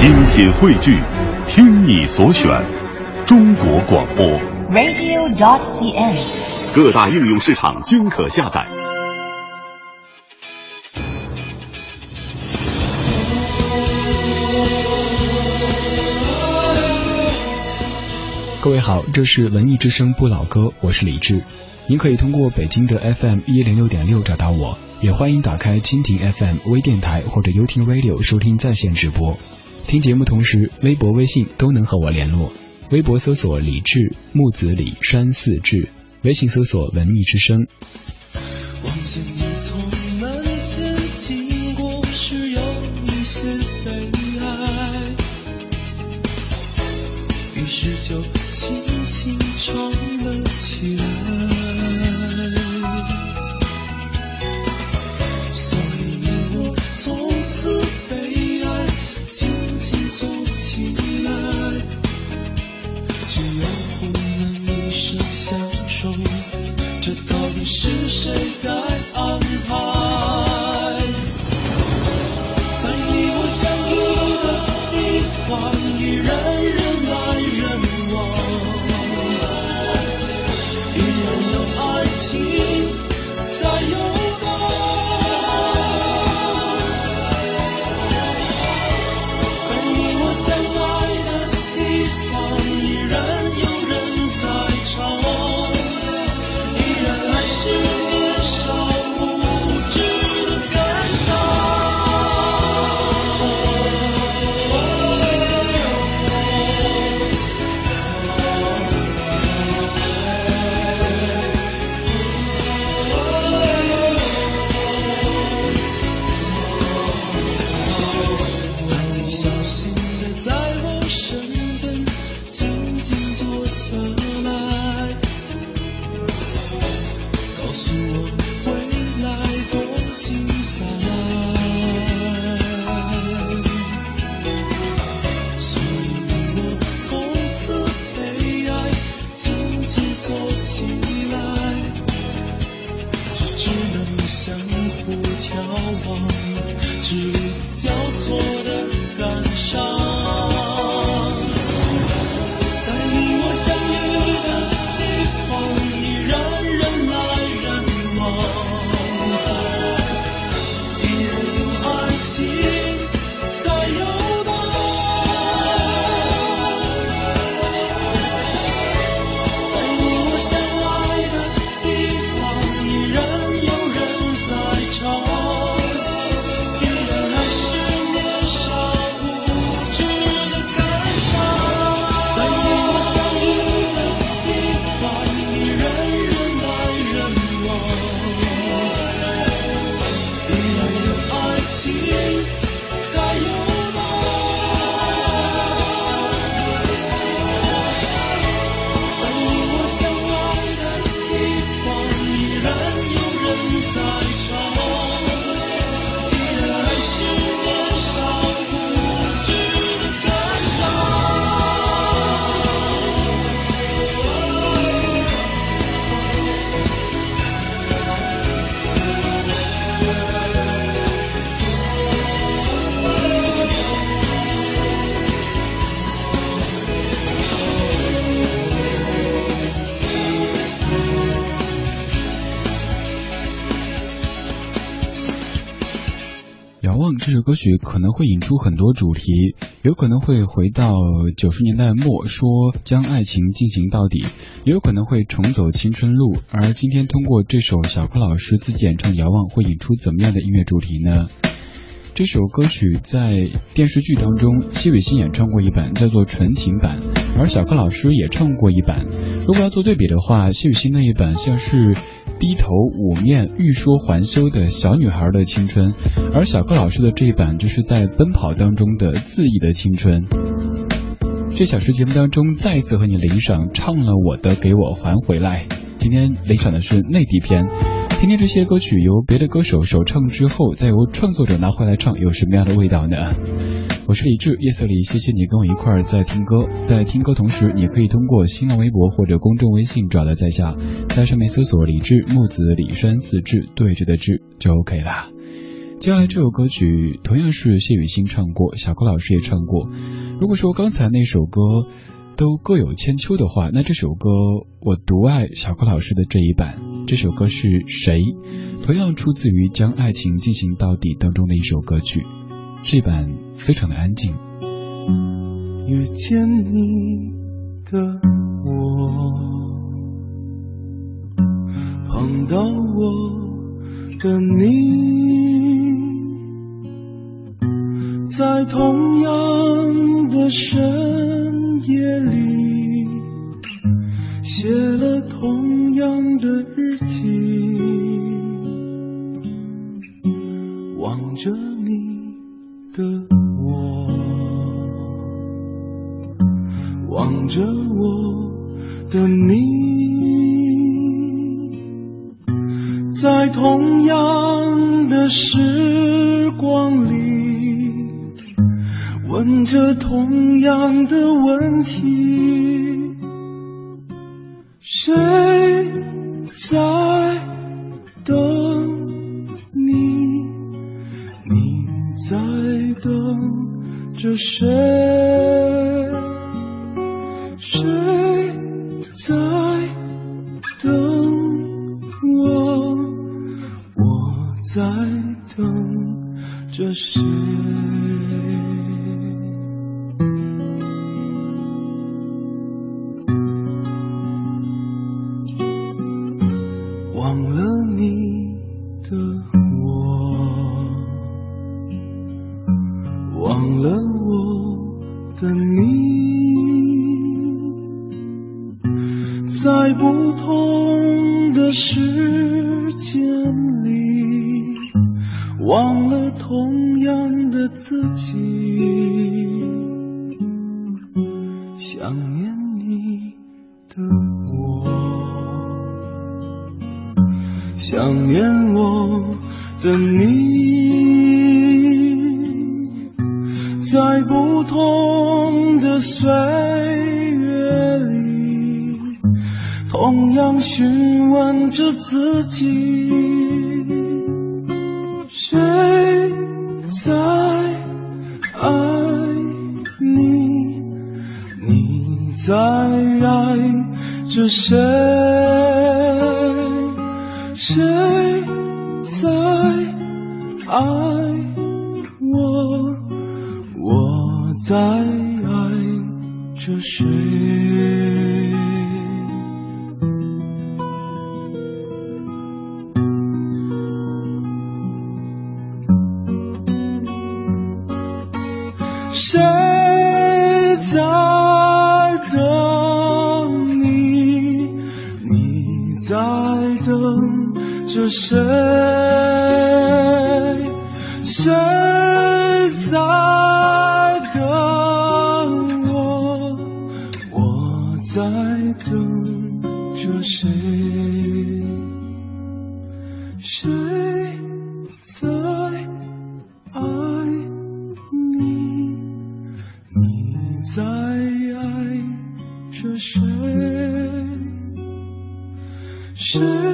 精品汇聚，听你所选，中国广播。radio.dot.cn，。各大应用市场均可下载。各位好，这是文艺之声不老歌，我是李志。您可以通过北京的 FM 一零六点六找到我，也欢迎打开蜻蜓 FM 微电台或者优听 Radio 收听在线直播。听节目同时，微博、微信都能和我联络。微博搜索李志，木子李，山寺志；微信搜索文艺之声。歌曲可能会引出很多主题，有可能会回到九十年代末，说将爱情进行到底，也有可能会重走青春路。而今天通过这首小柯老师自己演唱《遥望》，会引出怎么样的音乐主题呢？这首歌曲在电视剧当中，谢雨欣演唱过一版，叫做纯情版，而小柯老师也唱过一版。如果要做对比的话，谢雨欣那一版像是低头捂面、欲说还休的小女孩的青春，而小柯老师的这一版就是在奔跑当中的恣意的青春。这小时节目当中，再一次和你领赏唱了我的，给我还回来。今天领赏的是内地篇，听听这些歌曲由别的歌手首唱之后，再由创作者拿回来唱，有什么样的味道呢？我是李志，夜色里，谢谢你跟我一块儿在听歌，在听歌同时，你可以通过新浪微博或者公众微信找到在下，在上面搜索李志木子李山四志对着的志就 OK 了。接下来这首歌曲同样是谢雨欣唱过，小柯老师也唱过。如果说刚才那首歌都各有千秋的话，那这首歌我独爱小柯老师的这一版。这首歌是谁？同样出自于《将爱情进行到底》当中的一首歌曲，这版非常的安静。遇见你的我，碰到我的你，在同样的深夜里，写了同样的日记，望着想念我的你，在不同的岁月里，同样询问着自己，谁谁？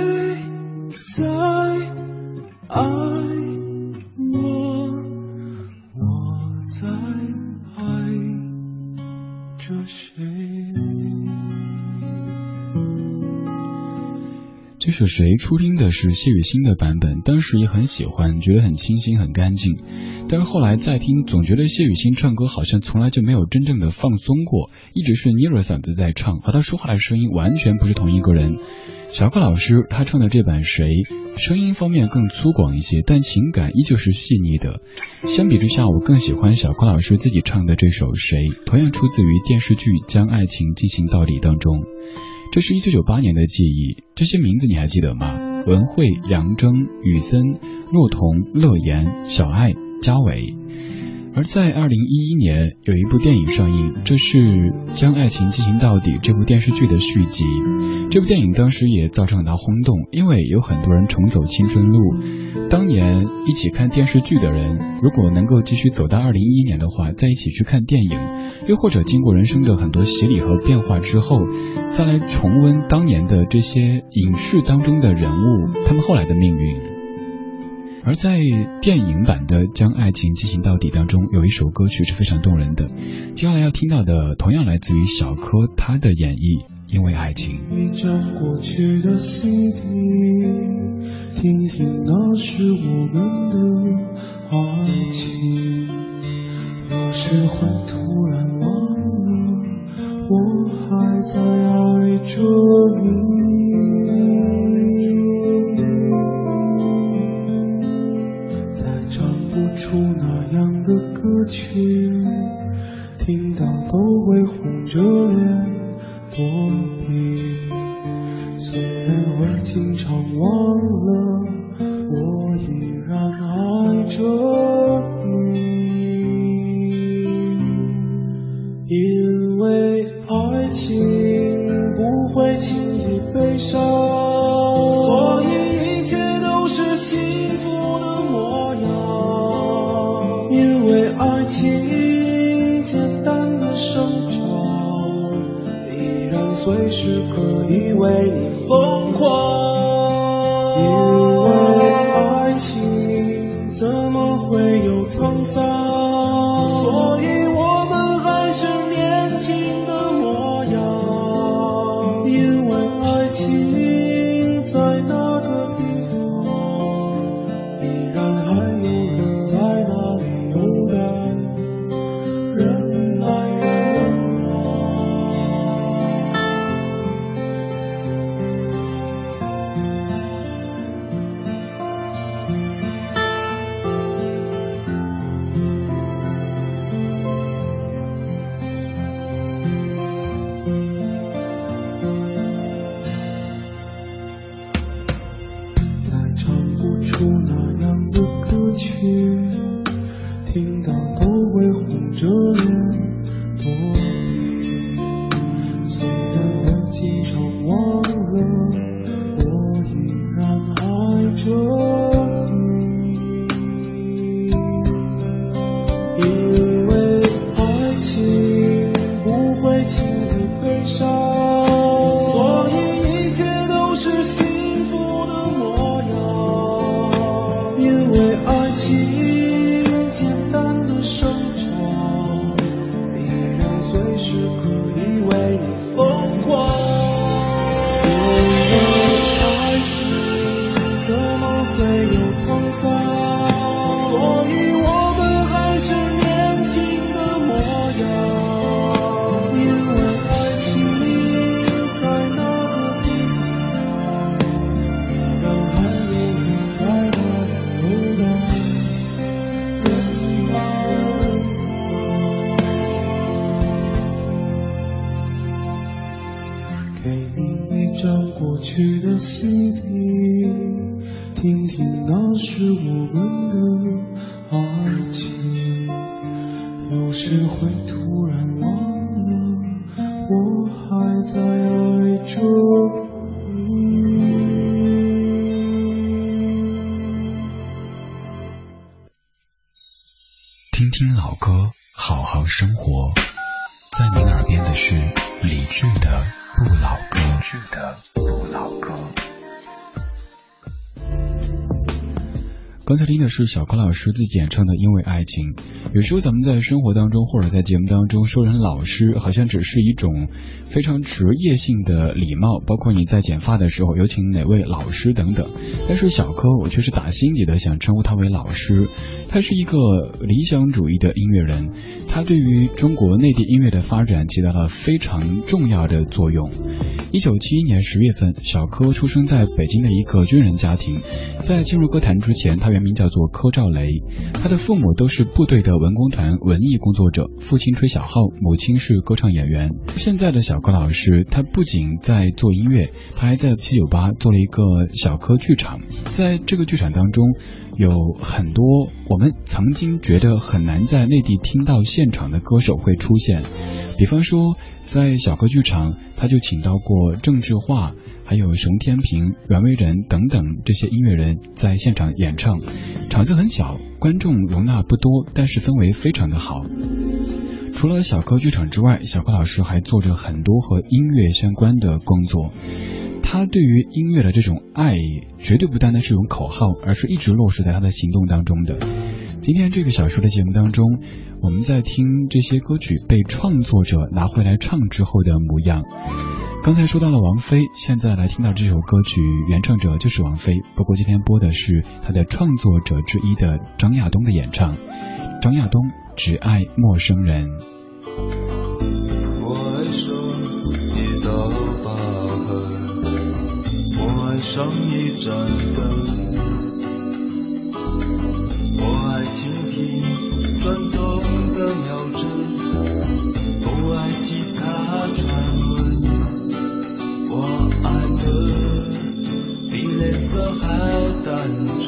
谁初听的是谢雨欣的版本，当时也很喜欢，觉得很清新很干净。但是后来再听，总觉得谢雨欣唱歌好像从来就没有真正的放松过，一直是捏着嗓子在唱，和他说话的声音完全不是同一个人。小柯老师他唱的这版谁，声音方面更粗犷一些，但情感依旧是细腻的。相比之下，我更喜欢小柯老师自己唱的这首谁，同样出自于电视剧《将爱情进行到底》当中。这是一九九八年的记忆，这些名字你还记得吗？文慧、杨铮、雨森、若彤、乐言、小爱、嘉伟。而在二零一一年，有一部电影上映，这是《将爱情进行到底》这部电视剧的续集。这部电影当时也造成很大轰动，因为有很多人重走青春路。当年一起看电视剧的人，如果能够继续走到二零一一年的话，再一起去看电影，又或者经过人生的很多洗礼和变化之后，再来重温当年的这些影视当中的人物，他们后来的命运。而在电影版的《将爱情进行到底》当中，有一首歌曲是非常动人的。接下来要听到的，同样来自于小柯他的演绎，《因为爱情》。一张过去的 CD，听听那是我们的爱情，有时会突然忘了，我还在爱着你，歌曲，听到都会红着脸躲可以为你疯狂。才听的是小柯老师自己演唱的《因为爱情》。有时候咱们在生活当中或者在节目当中说人老师，好像只是一种非常职业性的礼貌，包括你在剪发的时候有请哪位老师等等。但是小柯，我却是打心底的想称呼他为老师。他是一个理想主义的音乐人，他对于中国内地音乐的发展起到了非常重要的作用。一九七一年十月份，小柯出生在北京的一个军人家庭。在进入歌坛之前，他原名叫做柯兆雷，他的父母都是部队的文工团文艺工作者，父亲吹小号，母亲是歌唱演员。现在的小柯老师，他不仅在做音乐，他还在七九八做了一个小柯剧场，在这个剧场当中。有很多我们曾经觉得很难在内地听到现场的歌手会出现，比方说在小柯剧场，他就请到过郑智化，还有熊天平、袁惟仁等等这些音乐人在现场演唱，场子很小，观众容纳不多，但是氛围非常的好。除了小柯剧场之外，小柯老师还做着很多和音乐相关的工作。他对于音乐的这种爱，绝对不单单是一种口号，而是一直落实在他的行动当中的。今天这个小说的节目当中，我们在听这些歌曲被创作者拿回来唱之后的模样。刚才说到了王菲，现在来听到这首歌曲，原唱者就是王菲。不过今天播的是她的创作者之一的张亚东的演唱。张亚东只爱陌生人。我爱上一道疤痕，我爱上一盏灯，我爱倾听转动的秒针，不爱其他传闻。我爱的比脸色还单纯，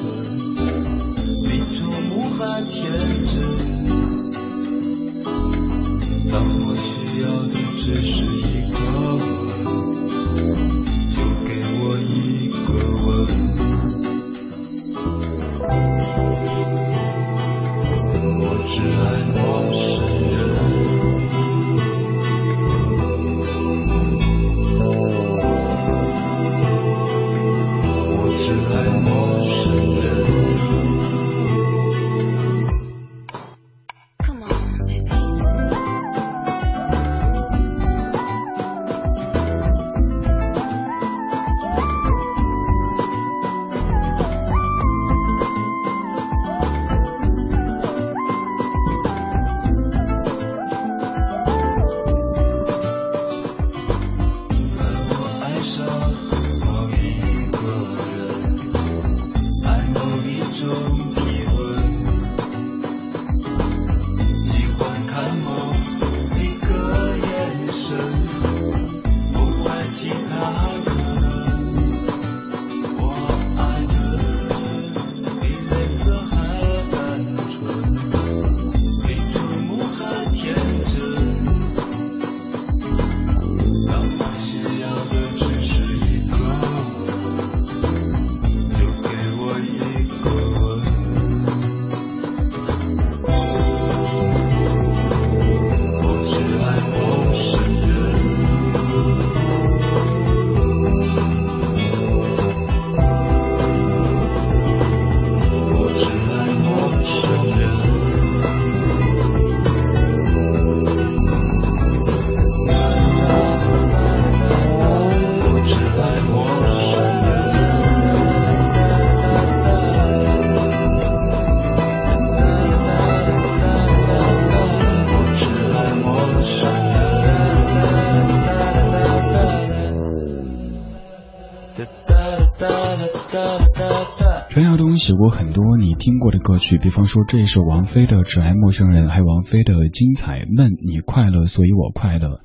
写过很多你听过的歌曲，比方说这一首王菲的《只爱陌生人》，还有王菲的《精彩闷》，你快乐所以我快乐，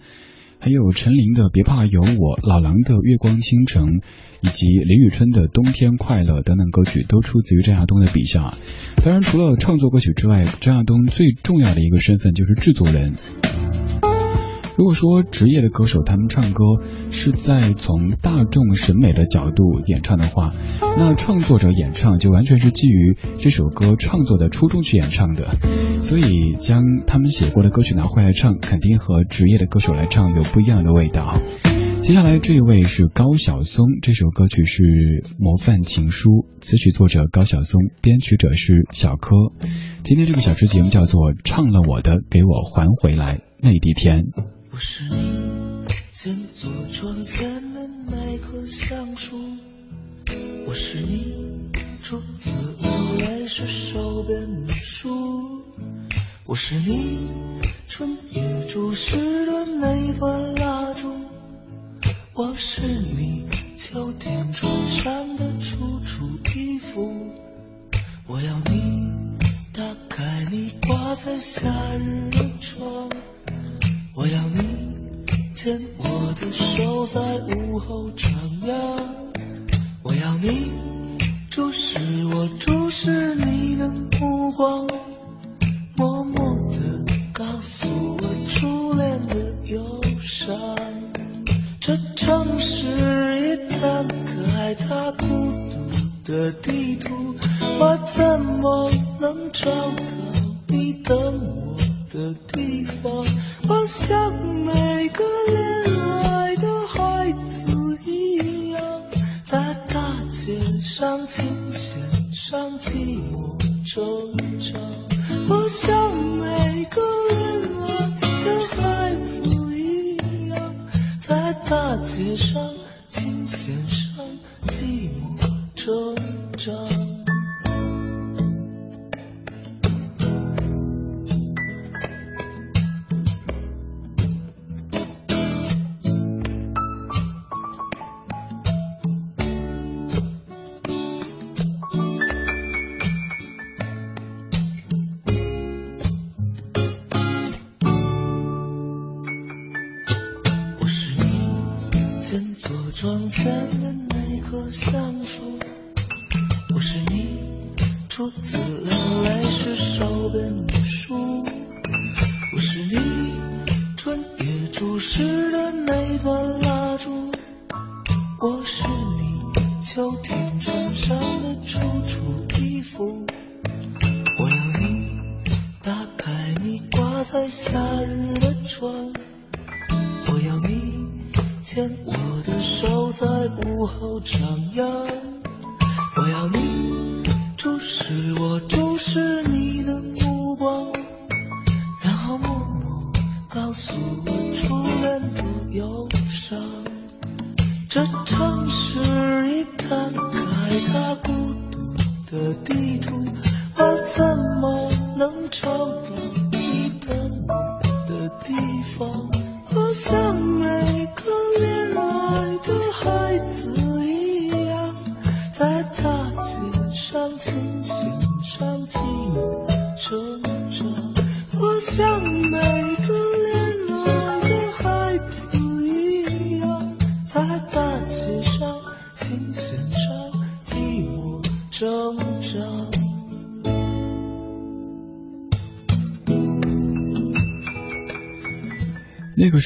还有陈琳的《别怕有我》，老狼的《月光倾城》，以及林宇春的《冬天快乐》等等歌曲，都出自于张亚东的笔下。当然，除了创作歌曲之外，张亚东最重要的一个身份就是制作人。如果说职业的歌手他们唱歌是在从大众审美的角度演唱的话，那创作者演唱就完全是基于这首歌创作的初衷去演唱的，所以将他们写过的歌曲拿回来唱，肯定和职业的歌手来唱有不一样的味道。接下来这一位是高晓松，这首歌曲是《模范情书》，词曲作者高晓松，编曲者是小柯。今天这个小时节目叫做《唱了我的给我还回来》，内地天。我是你先坐窗前的那棵橡树，我是你初次流泪时手边的书，我是你春夜注视的那段蜡烛，我是你秋天穿上的楚楚衣服，我要你打开你挂在夏日的窗。我要你牵我的手在午后徜徉，我要你注视我，注视你的目光，默默地告诉我初恋的忧伤。这城市一摊可爱，它孤独的地图，我怎么能找到你等我的地方我像每个恋爱的孩子一样在大街上行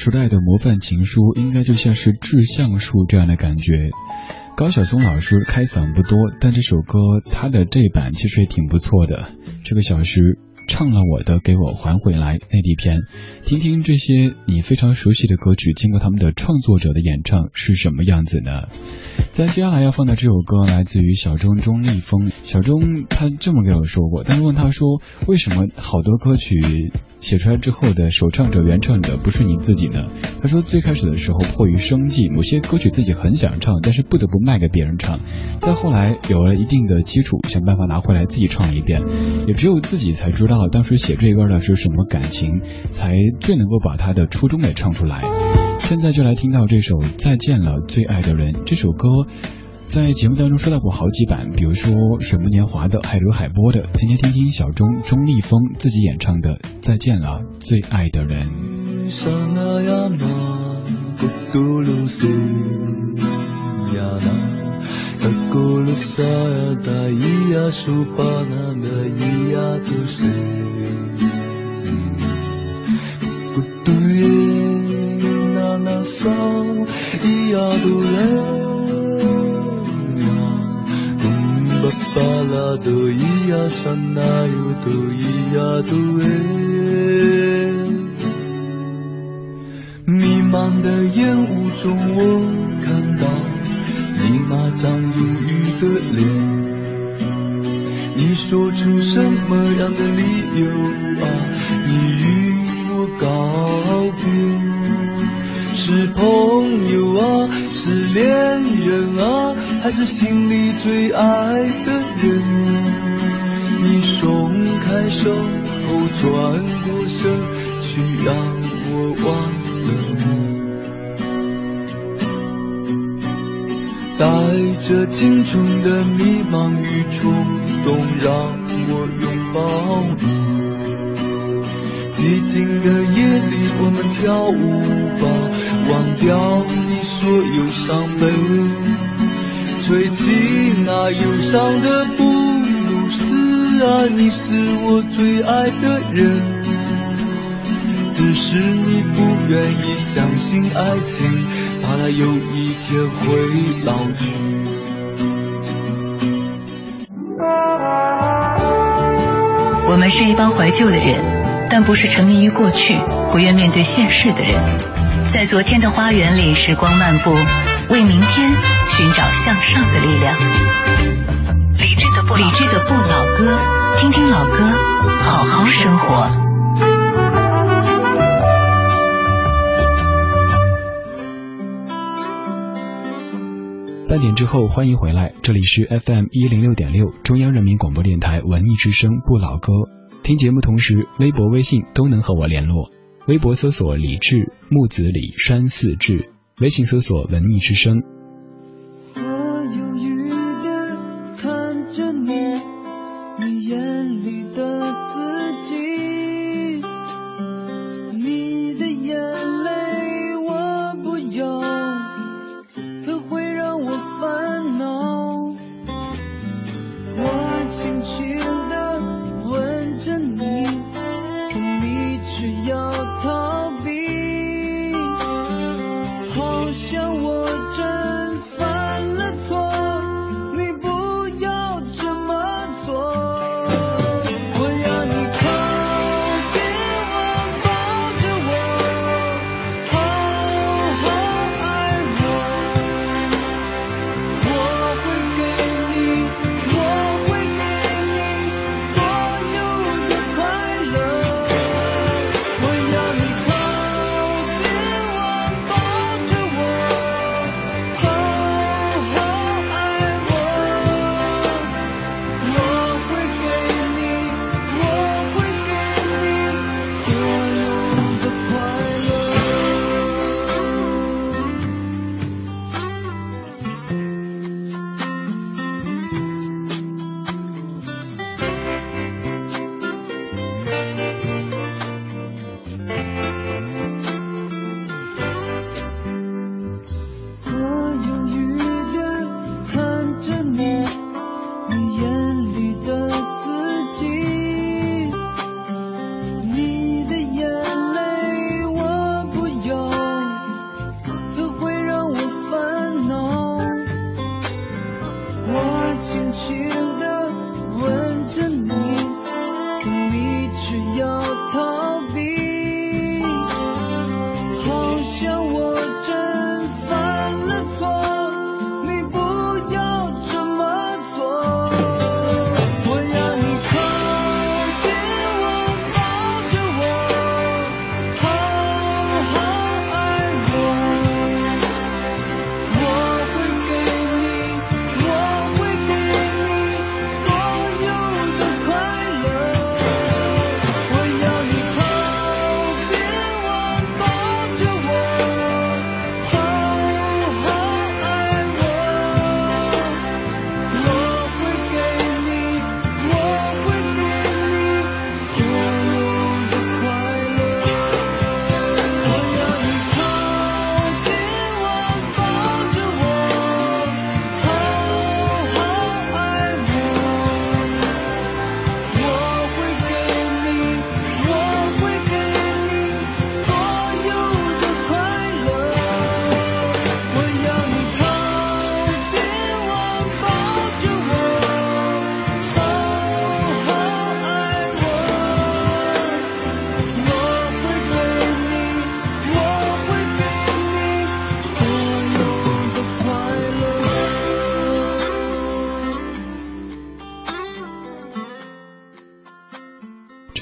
时代的模范情书，应该就像是致橡树这样的感觉。高晓松老师开嗓不多，但这首歌他的这版其实也挺不错的。这个小时唱了我的，给我还回来。内地篇，听听这些你非常熟悉的歌曲，经过他们的创作者的演唱是什么样子呢？在接下来要放的这首歌来自于小钟钟立风。小钟他这么跟我说过，但是问他说，为什么好多歌曲写出来之后的首唱者、原唱者不是你自己呢？他说最开始的时候迫于生计，某些歌曲自己很想唱，但是不得不卖给别人唱。再后来有了一定的基础，想办法拿回来自己唱一遍，也只有自己才知道当时写这歌的是什么感情，才最能够把他的初衷给唱出来。现在就来听到这首《再见了，最爱的人》这首歌，在节目当中说到过好几版，比如说水木年华的，还有海波的。今天听听小钟钟立风自己演唱的《再见了，最爱的人》。阿嫂咿呀都呀，咚巴巴啦，都咿呀，酸哪有都咿呀都诶，弥漫的烟雾中，我看到你那张忧郁的脸，你说出什么样的理由啊？你与我告别。是朋友啊，是恋人啊，还是心里最爱的人？你松开手，后转过身去，让我忘了你。带着青春的迷茫与冲动，让我拥抱你。寂静的夜里，我们跳舞吧，忘掉你所有伤悲，吹起那忧伤的布鲁斯。啊，你是我最爱的人，只是你不愿意相信爱情，怕它有一天会老去。我们是一帮怀旧的人，但不是沉迷于过去、不愿面对现实的人。在昨天的花园里，时光漫步。为明天寻找向上的力量。理智的不理智的不老歌，听听老歌，好好生活。半点之后，欢迎回来，这里是 FM 一零六点六，中央人民广播电台文艺之声不老歌。听节目同时，微博、微信都能和我联络。微博搜索李志木子李山寺志，微信搜索文艺之声。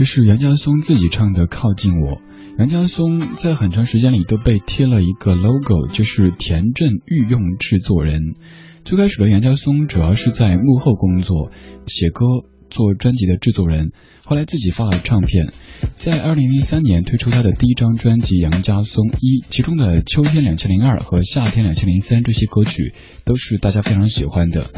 是杨家松自己唱的《靠近我》。杨家松在很长时间里都被贴了一个 logo，就是田震御用制作人。最开始的杨家松主要是在幕后工作，写歌、做专辑的制作人。后来自己发了唱片，在二零零三年推出他的第一张专辑《杨家松一》，其中的《秋天两千零二》和《夏天两千零三》这些歌曲都是大家非常喜欢的。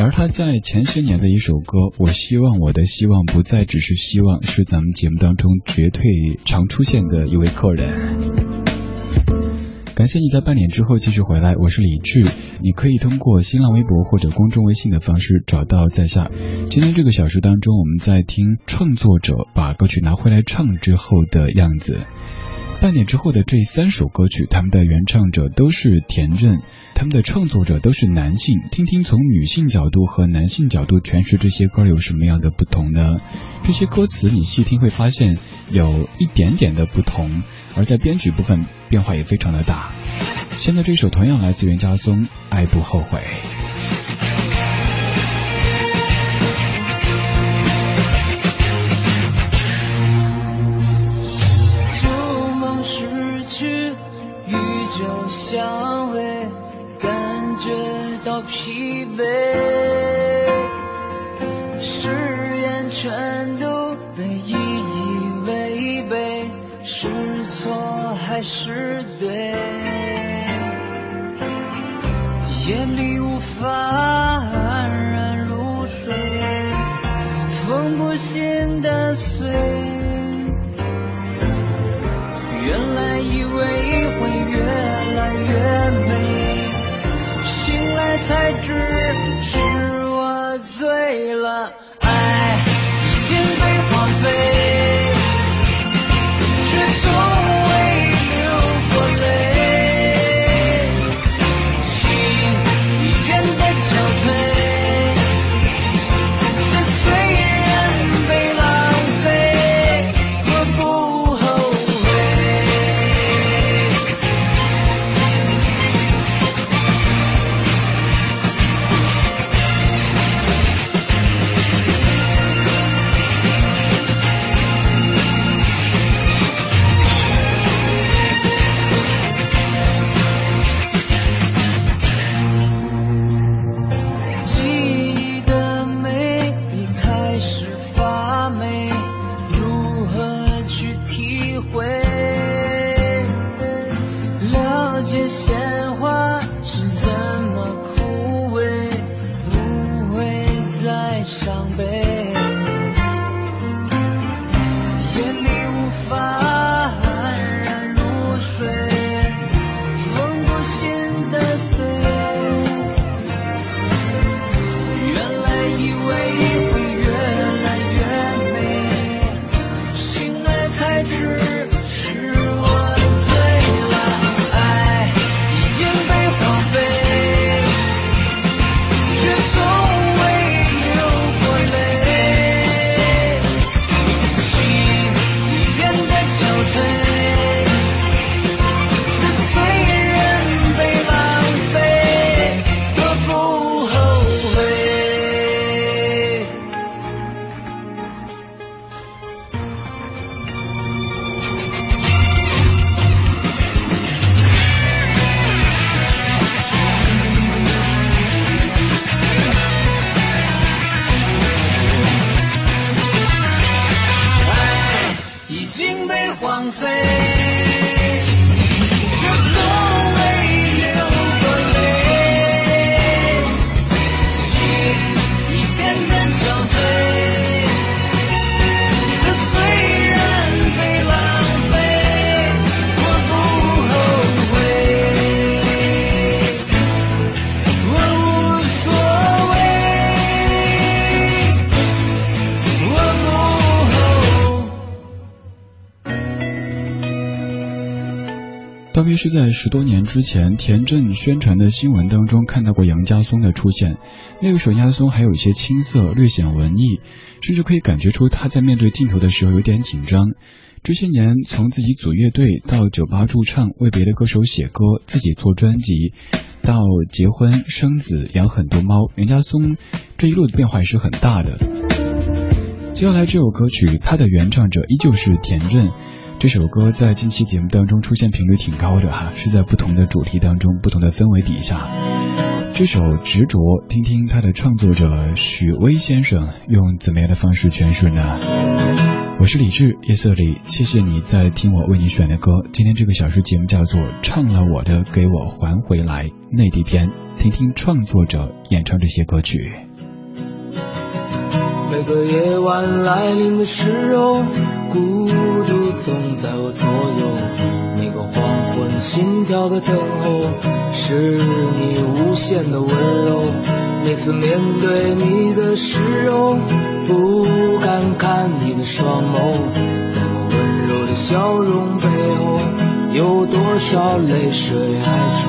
而他在前些年的一首歌《我希望我的希望不再只是希望》，是咱们节目当中绝对常出现的一位客人。感谢你在半点之后继续回来，我是李志。你可以通过新浪微博或者公众微信的方式找到在下。今天这个小时当中，我们在听创作者把歌曲拿回来唱之后的样子。半点之后的这三首歌曲，他们的原唱者都是田震，他们的创作者都是男性。听听从女性角度和男性角度诠释这些歌有什么样的不同呢？这些歌词你细听会发现有一点点的不同，而在编曲部分变化也非常的大。现在这首同样来自袁家松，《爱不后悔》。是在十多年之前，田震宣传的新闻当中看到过杨家松的出现。那个时候，杨家松还有一些青涩，略显文艺，甚至可以感觉出他在面对镜头的时候有点紧张。这些年，从自己组乐队到酒吧驻唱，为别的歌手写歌，自己做专辑，到结婚生子养很多猫，杨家松这一路的变化也是很大的。接下来这首歌曲，它的原唱者依旧是田震。这首歌在近期节目当中出现频率挺高的哈，是在不同的主题当中、不同的氛围底下。这首《执着》，听听它的创作者许巍先生用怎么样的方式诠释呢？我是李志，夜色里，谢谢你在听我为你选的歌。今天这个小时节目叫做《唱了我的给我还回来》内地篇，听听创作者演唱这些歌曲。每个夜晚来临的时候，孤独总在我左右。每个黄昏，心跳的等候，是你无限的温柔。每次面对你的时候，不敢看你的双眸，在我温柔的笑容背后，有多少泪水哀愁？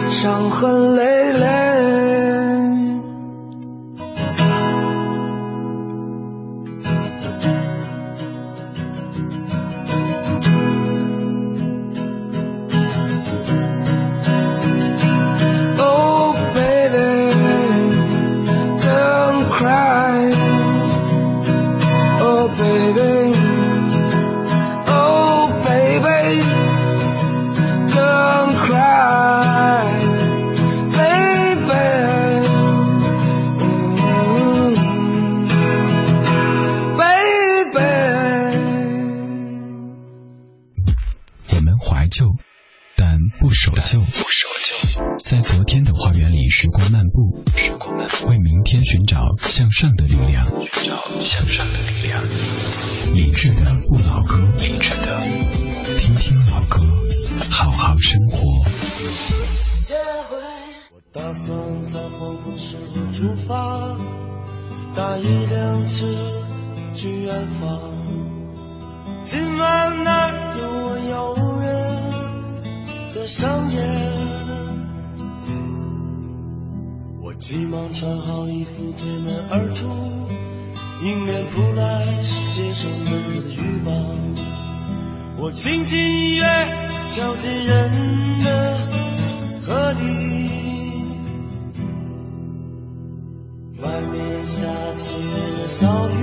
伤痕累累。时候出发，搭一辆车去远方。今晚那儿有我诱人的商店。我急忙穿好衣服，推门而出，迎面扑来是街上闷热的欲望。我轻轻一跃，跳进人的河里。外面下起了小雨，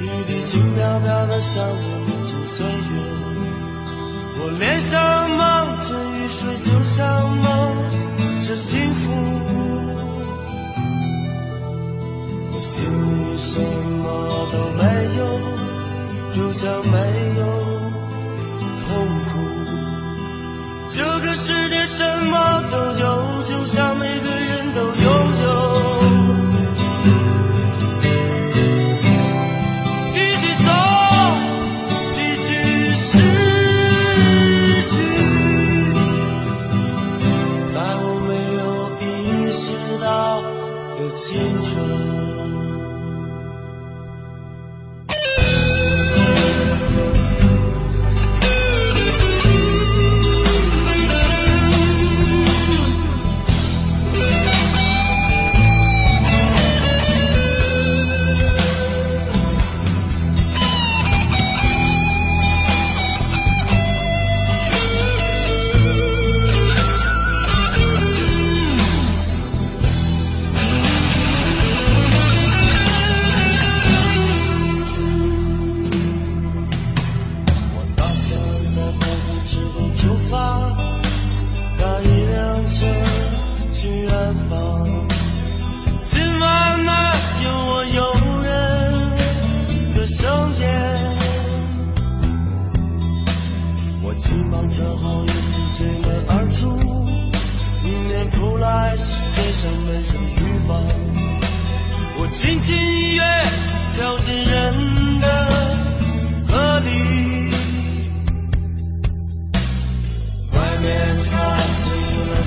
雨滴轻飘飘的像我流进岁月。我脸上蒙着雨水，就像蒙着幸福。我心里什么都没有，就像没有痛苦。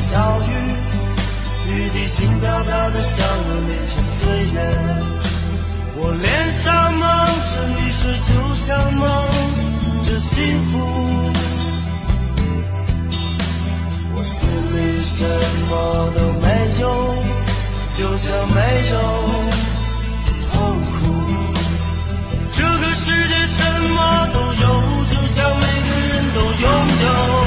小雨，雨滴轻飘飘的像我年轻岁月。我脸上蒙着雨水，就像蒙着幸福。我心里什么都没有，就像没有痛苦。这个世界什么都有，就像每个人都拥有。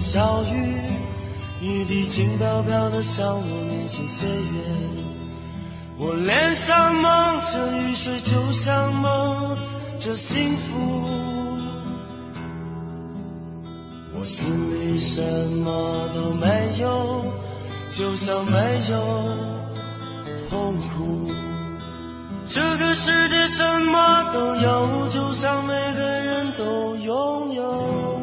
小雨，雨滴轻飘飘的像我年轻岁月。我脸上蒙着雨水，就像蒙着幸福。我心里什么都没有，就像没有痛苦。这个世界什么都有，就像每个人都拥有。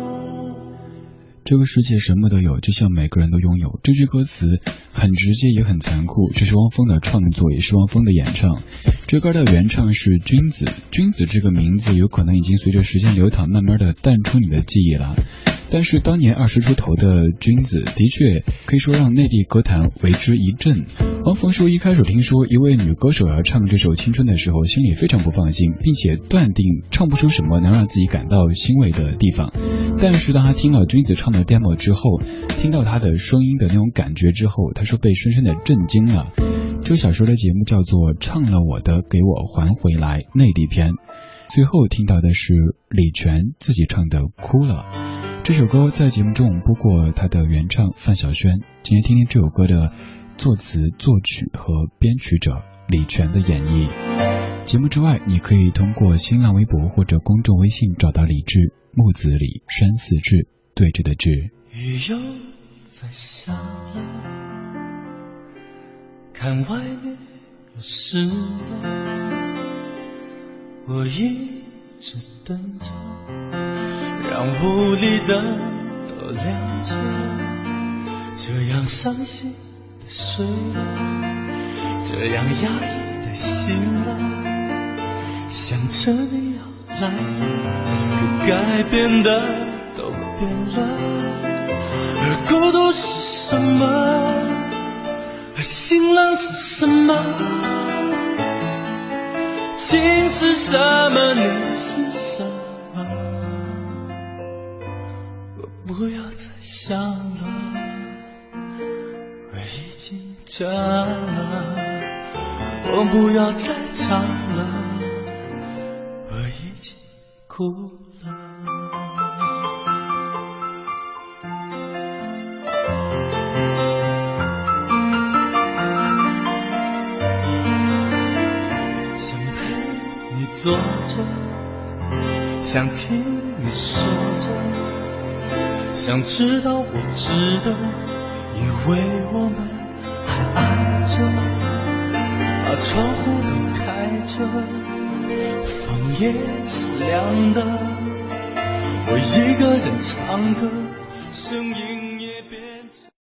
这个世界什么都有，就像每个人都拥有。这句歌词很直接也很残酷，这是汪峰的创作，也是汪峰的演唱。这歌的原唱是君子，君子这个名字有可能已经随着时间流淌，慢慢的淡出你的记忆了。但是当年二十出头的君子，的确可以说让内地歌坛为之一振。汪峰说，一开始听说一位女歌手要唱这首《青春》的时候，心里非常不放心，并且断定唱不出什么能让自己感到欣慰的地方。但是当他听了君子唱的 demo 之后，听到他的声音的那种感觉之后，他说被深深的震惊了。这个小说的节目叫做《唱了我的给我还回来》内地篇，最后听到的是李泉自己唱的《哭了》。这首歌在节目中我们播过他的原唱范晓萱，今天听听这首歌的作词、作曲和编曲者李泉的演绎。节目之外，你可以通过新浪微博或者公众微信找到李志，木子李，山寺志，对峙的志。雨又在下了，看外面又湿了，我一直等着，让屋里灯都亮着，这样伤心睡了，这样压抑的醒了，想着你要来了，可该变的都变了。而孤独是什么？而心冷是什么？情是什么？你是不要再唱了，我已经哭了。想陪你坐着，想听你说着，想知道我值得，因为夜是凉的，我一个人唱歌，